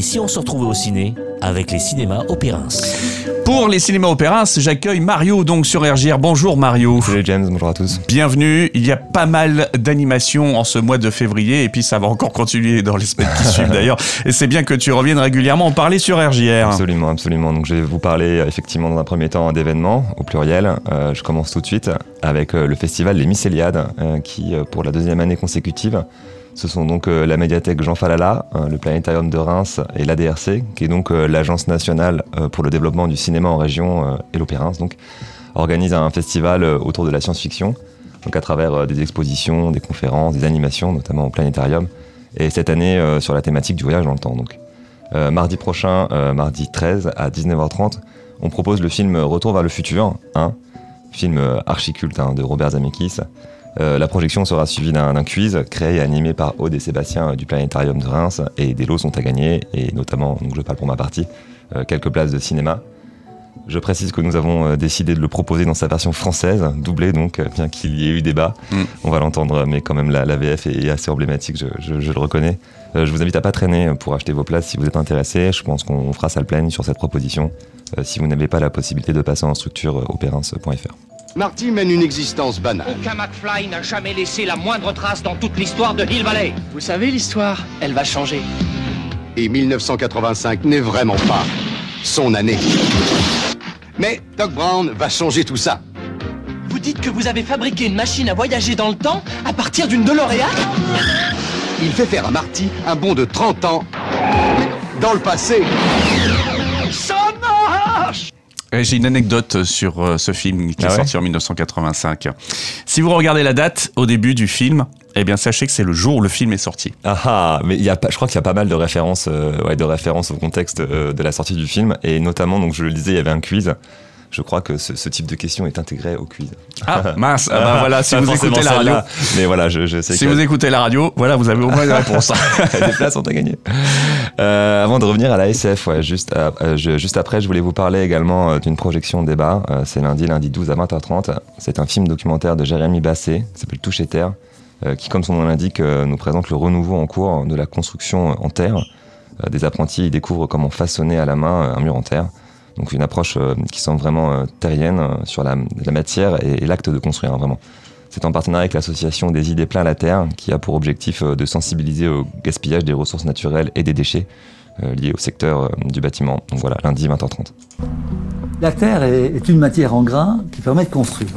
Et si on se retrouvait au ciné avec les cinémas Opérins Pour les cinémas Opérins, j'accueille Mario donc sur RGR. Bonjour Mario. Salut James, bonjour à tous. Bienvenue. Il y a pas mal d'animations en ce mois de février et puis ça va encore continuer dans les semaines qui suivent d'ailleurs. Et c'est bien que tu reviennes régulièrement en parler sur RGR. Absolument, absolument. Donc je vais vous parler effectivement dans un premier temps d'événements au pluriel. Euh, je commence tout de suite avec euh, le festival Les Mycéliades euh, qui, pour la deuxième année consécutive, ce sont donc euh, la médiathèque Jean Falala, euh, le planétarium de Reims et l'ADRC, qui est donc euh, l'agence nationale pour le développement du cinéma en région et l'Opéra, donc organise un festival autour de la science-fiction, donc à travers des expositions, des conférences, des animations, notamment au planétarium, et cette année sur la thématique du voyage dans le temps. Mardi prochain, mardi 13 à 19h30, on propose le film Retour vers le futur, un film archiculte hein, de Robert Zemeckis. Euh, la projection sera suivie d'un quiz créé et animé par Aude et Sébastien du Planétarium de Reims et des lots sont à gagner et notamment, donc je parle pour ma partie, euh, quelques places de cinéma. Je précise que nous avons euh, décidé de le proposer dans sa version française, doublée donc, bien qu'il y ait eu débat. Mm. On va l'entendre, mais quand même la, VF est assez emblématique, je, le reconnais. je vous invite à pas traîner pour acheter vos places si vous êtes intéressé. Je pense qu'on fera salle pleine sur cette proposition si vous n'avez pas la possibilité de passer en structure opérins.fr. Marty mène une existence banale. Aucun McFly n'a jamais laissé la moindre trace dans toute l'histoire de Hill Valley. Vous savez, l'histoire, elle va changer. Et 1985 n'est vraiment pas son année. Mais Doc Brown va changer tout ça. Vous dites que vous avez fabriqué une machine à voyager dans le temps à partir d'une DeLorean Il fait faire à Marty un bond de 30 ans dans le passé. J'ai une anecdote sur euh, ce film qui est ah sorti en 1985. Si vous regardez la date au début du film, eh bien sachez que c'est le jour où le film est sorti. Ah, ah mais il y a, je crois qu'il y a pas mal de références, euh, ouais, de références au contexte euh, de la sortie du film et notamment donc je le disais, il y avait un quiz je crois que ce, type de question est intégré au quiz. Ah mince, ah bah voilà, si vous écoutez la radio. Mais voilà, je, sais Si vous écoutez la radio, voilà, vous avez au moins une réponse. Des places sont à gagner. Euh, avant de revenir à la SF, ouais, juste, euh, juste après, je voulais vous parler également euh, d'une projection débat. c'est lundi, lundi 12 à 20h30. C'est un film documentaire de Jérémy Basset, qui s'appelle Toucher Terre, qui, comme son nom l'indique, nous présente le renouveau en cours de la construction en terre. des apprentis y découvrent comment façonner à la main un mur en terre. Donc une approche euh, qui semble vraiment euh, terrienne euh, sur la, matière et, l'acte de construire, hein, vraiment. C'est en partenariat avec l'association des idées plein la terre qui a pour objectif de sensibiliser au gaspillage des ressources naturelles et des déchets liés au secteur du bâtiment. Donc voilà, lundi 20h30. La terre est une matière en grain qui permet de construire.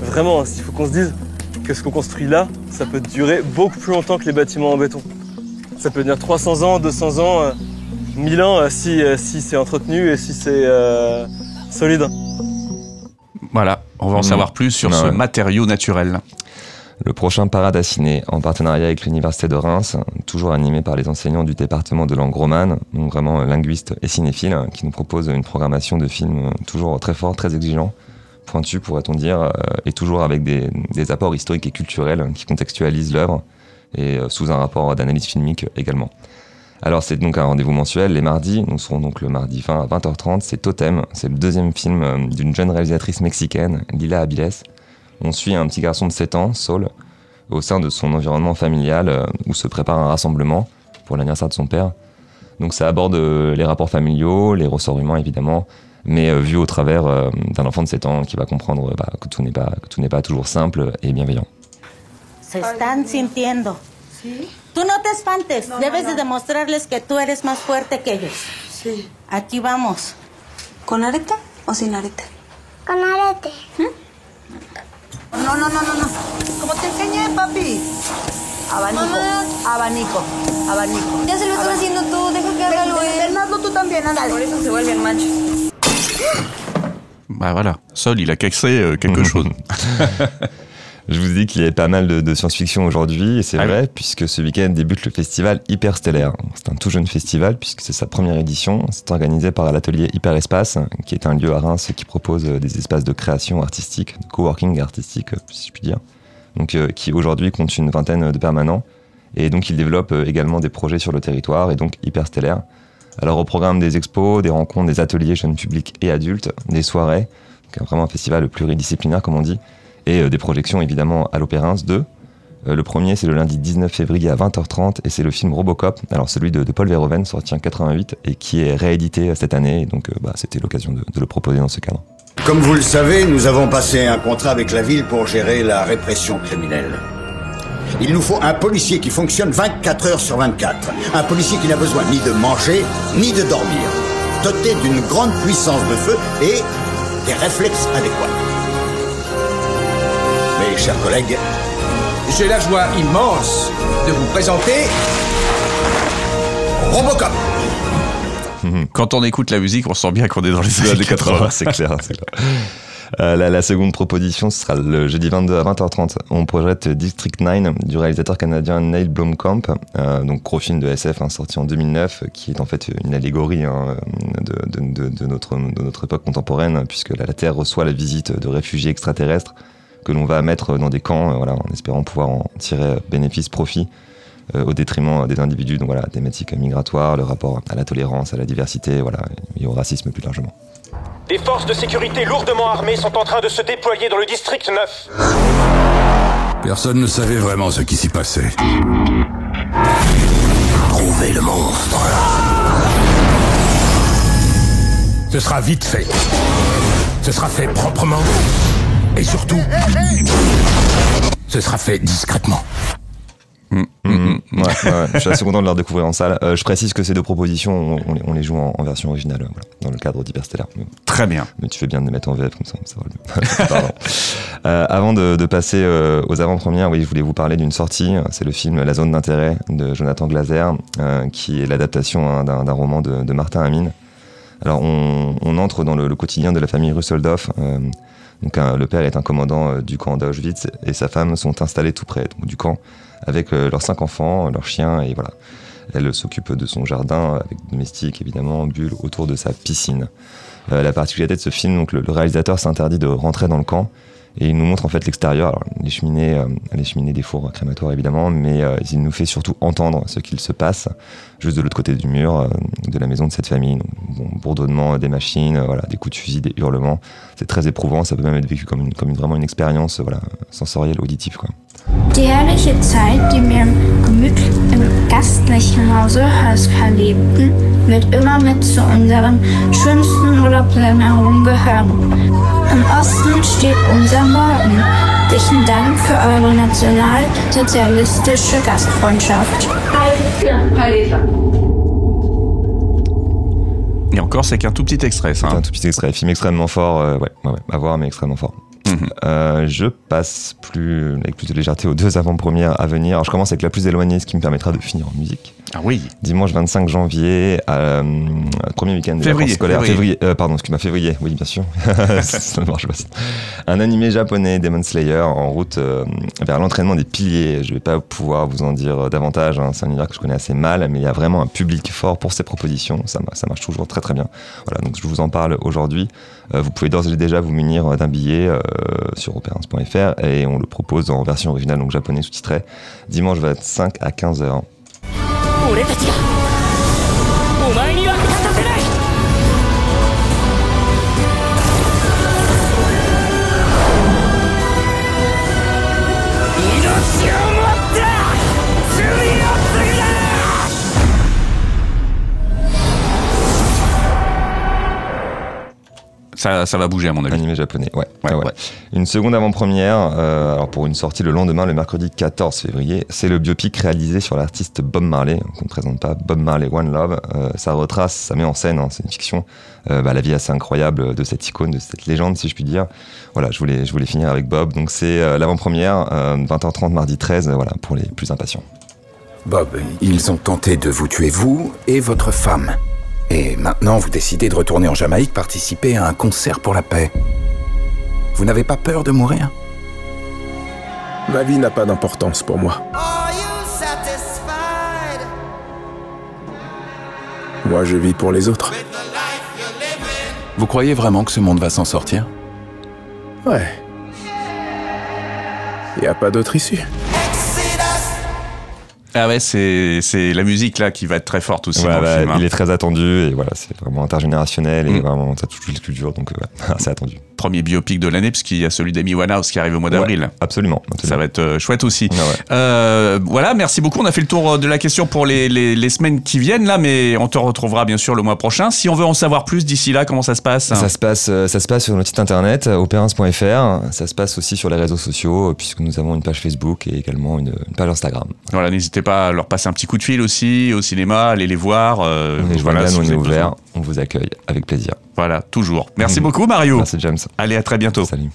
Vraiment, il faut qu'on se dise que ce qu'on construit là, ça peut durer beaucoup plus longtemps que les bâtiments en béton. Ça peut tenir 300 ans, 200 ans. Milan euh, si, euh, si c'est entretenu et si c'est euh, solide. Voilà, on va en mmh. savoir plus sur ce matériau naturel. Le prochain parade à ciné, en partenariat avec l'Université de Reims, toujours animé par les enseignants du département de langue romane, donc vraiment linguistes et cinéphiles, qui nous propose une programmation de films toujours très fort, très exigeant, pointu pourrait-on dire, et toujours avec des, des, apports historiques et culturels qui contextualisent l'œuvre, et sous un rapport d'analyse filmique également. Alors c'est donc un rendez-vous mensuel les mardis, nous serons donc le mardi 20 à 20h30, c'est Totem, c'est le deuxième film euh, d'une jeune réalisatrice mexicaine, Lila Abiles. On suit un petit garçon de 7 ans, Saul, au sein de son environnement familial euh, où se prépare un rassemblement pour l'anniversaire de son père. Donc ça aborde euh, les rapports familiaux, les ressorts humains évidemment, mais vu au travers d'un enfant de 7 ans qui va comprendre bah, que tout n'est pas, pas toujours simple et bienveillant. Se están sintiendo. Tú no te espantes. Debes de demostrarles que tú eres más fuerte que ellos. Sí. Aquí vamos. ¿Con arete o sin arete? Con arete. ¿Mm? No, no, no, no, no. Como te enseñé, papi. Abanico. Mamá. Abanico. Abanico. Ya se lo estás haciendo tú. Deja que haga lo él. Hazlo tú también, ándale. Por eso se vuelven machos. Bah voilà, Sol, il a cassé euh, quelque chose. Je vous dis qu'il y a pas mal de, science-fiction aujourd'hui, et c'est ah vrai, puisque ce week-end débute le festival Hyperstellaire. C'est un tout jeune festival, puisque c'est sa première édition. C'est organisé par l'atelier Hyperespace, qui est un lieu à Reims qui propose des espaces de création artistique, de coworking artistique, si je puis dire. Donc, euh, qui aujourd'hui compte une vingtaine de permanents. Et donc, il développe euh, également des projets sur le territoire, et donc Hyperstellaire. Alors, au programme des expos, des rencontres, des ateliers jeunes publics et adultes, des soirées, donc vraiment un festival pluridisciplinaire, comme on dit, et euh, des projections évidemment à l'Opérance 2, le premier, c'est le lundi 19 février à 20h30 et c'est le film Robocop, alors celui de, Paul Verhoeven, sorti en 88 et qui est réédité cette année. donc bah, c'était l'occasion de, de le proposer dans ce cadre. Comme vous le savez, nous avons passé un contrat avec la ville pour gérer la répression criminelle. Il nous faut un policier qui fonctionne 24 heures sur 24. Un policier qui n'a besoin ni de manger, ni de dormir. Doté d'une grande puissance de feu et des réflexes adéquats. Mes chers collègues, j'ai la joie immense de vous présenter Robocop. Quand on écoute la musique, on sent bien qu'on est dans les années 80. c'est clair, c'est clair. Euh, la, seconde proposition, ce sera le jeudi 22 à 20h30. On projette District 9 du réalisateur canadien Neil Blomkamp, euh, donc gros film de SF hein, sorti en 2009, qui est en fait une allégorie hein, de, notre, de notre époque contemporaine, puisque la, Terre reçoit la visite de réfugiés extraterrestres que l'on va mettre dans des camps, euh, voilà, en espérant pouvoir en tirer bénéfice, profit. au détriment des individus. Donc voilà, thématique migratoire, le rapport à la tolérance, à la diversité, voilà, et au racisme plus largement. Des forces de sécurité lourdement armées sont en train de se déployer dans le district 9. Personne ne savait vraiment ce qui s'y passait. Trouvez le monstre. Ce sera vite fait. Ce sera fait proprement. Et surtout, ce sera fait discrètement. Mm, mm. ouais, je suis assez content de leur découvrir en salle. Euh, je précise que ces deux propositions, on, les, joue en, version originale, voilà, dans le cadre d'Hyperstellar. Très bien. Mais tu fais bien de les mettre en VF comme ça, ça va mieux. euh, avant de, de passer euh, aux avant-premières, oui, je voulais vous parler d'une sortie. C'est le film La zone d'intérêt de Jonathan Glazer, euh, qui est l'adaptation hein, d'un roman de, de, Martin Amin. Alors, on, entre dans le, le, quotidien de la famille Russeldorf. donc, le père est un commandant du camp d'Auschwitz et sa femme sont installés tout près du camp avec euh, leurs cinq enfants, leurs chiens, et voilà. Elle s'occupe de son jardin avec domestique évidemment, bulle autour de sa piscine. Euh, la particularité de ce film, donc le, réalisateur s'interdit de rentrer dans le camp et il nous montre en fait l'extérieur, les cheminées, euh, les cheminées des fours crématoires évidemment, mais il nous fait surtout entendre ce qu'il se passe juste de l'autre côté du mur de la maison de cette famille. Donc, bourdonnement des machines, voilà, des coups de fusil, des hurlements. C'est très éprouvant, ça peut même être vécu comme, une, comme vraiment une expérience voilà, sensorielle, auditive. Quoi. Die herrliche Zeit, die wir gemütlich Hause Hölz verlebten, wird immer mit zu unseren schönsten Urlaubserinnerungen gehören. Im Osten steht unser Morgen. Herzlichen Dank für eure nationalsozialistische Gastfreundschaft. Et encore, c'est qu'un tout petit extrait, ça. un tout petit extrait. Film extrêmement fort, euh, ouais, ouais, à voir, mais extrêmement fort. Mhm. Euh, je passe plus, avec plus de légèreté aux deux avant-premières à venir. Alors, je commence avec la plus éloignée, ce qui me permettra de finir en musique. Ah oui. Dimanche 25 janvier, euh, premier week-end février, scolaires. Février. Euh, pardon, excuse-moi, février. Oui, bien sûr. ça marche pas. Un animé japonais, Demon Slayer, en route euh, vers l'entraînement des piliers. Je vais pas pouvoir vous en dire davantage. Hein. C'est un univers que je connais assez mal, mais il y a vraiment un public fort pour ces propositions. Ça, ça marche toujours très très bien. Voilà, donc je vous en parle aujourd'hui. Vous pouvez d'ores et déjà vous munir d'un billet sur opérance.fr et on le propose en version originale, donc japonais sous-titré, dimanche 25 à 15h. 俺たちがお前に ça, va bouger à mon avis. Animé japonais, ouais. Une seconde avant-première, euh, alors pour une sortie le lendemain, le mercredi 14 février, c'est le biopic réalisé sur l'artiste Bob Marley, qu'on ne présente pas, Bob Marley One Love. Euh, ça retrace, ça met en scène, hein, c'est une fiction, euh, bah, la vie assez incroyable de cette icône, de cette légende, si je puis dire. Voilà, je voulais, je voulais finir avec Bob. Donc c'est l'avant-première, 20h30 mardi 13, voilà, pour les plus impatients. Bob, ils ont tenté de vous tuer vous et votre femme. Et maintenant, vous décidez de retourner en Jamaïque participer à un concert pour la paix. Vous n'avez pas peur de mourir? Ma vie n'a pas d'importance pour moi. Moi, je vis pour les autres. Vous croyez vraiment que ce monde va s'en sortir? Ouais. Il n'y a pas d'autre issue. Ah ouais, c'est, c'est la musique là qui va être très forte aussi. dans le film, Il est très attendu et voilà, c'est vraiment intergénérationnel et Mm. vraiment ça touche les cultures donc euh, ouais, c'est attendu. Premier biopic de l'année, puisqu'il y a celui d'Amy Winehouse qui arrive au mois d'avril. Ouais, absolument, Ça va être euh, chouette aussi. Ouais. Euh, voilà, merci beaucoup. On a fait le tour de la question pour les, les- les semaines qui viennent là, mais on te retrouvera bien sûr le mois prochain. Si on veut en savoir plus d'ici là, comment ça se passe? Ça se passe, euh, ça se passe sur notre site internet euh, opérance.fr. Ça se passe aussi sur les réseaux sociaux euh, puisque nous avons une page Facebook et également une, une page Instagram. Voilà, n'hésitez pas à leur passer un petit coup de fil aussi au cinéma, aller les voir. euh, voilà, joignable, si on est avez ouvert, besoin. On vous accueille avec plaisir. Voilà, toujours. Merci Mhm. beaucoup Mario. Merci James. Allez, à très bientôt. Salut.